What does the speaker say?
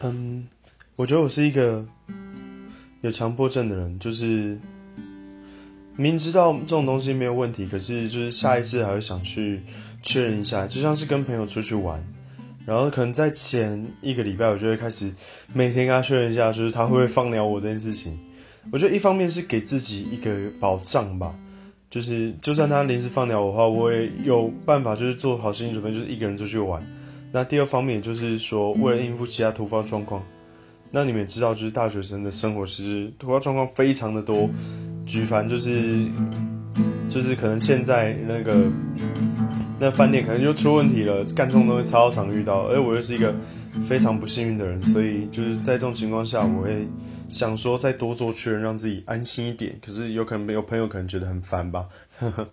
嗯，我觉得我是一个有强迫症的人，就是明知道这种东西没有问题，可是就是下一次还会想去确认一下，就像是跟朋友出去玩，然后可能在前一个礼拜，我就会开始每天跟他确认一下，就是他会不会放鸟我这件事情。我觉得一方面是给自己一个保障吧，就是就算他临时放鸟我的话，我也有办法，就是做好心理准备，就是一个人出去玩。那第二方面就是说，为了应付其他突发状况，那你们也知道，就是大学生的生活其实突发状况非常的多，举凡就是就是可能现在那个那饭店可能就出问题了，干这种东西超常遇到，而我又是一个非常不幸运的人，所以就是在这种情况下，我会想说再多做确认，让自己安心一点。可是有可能没有朋友可能觉得很烦吧。呵呵。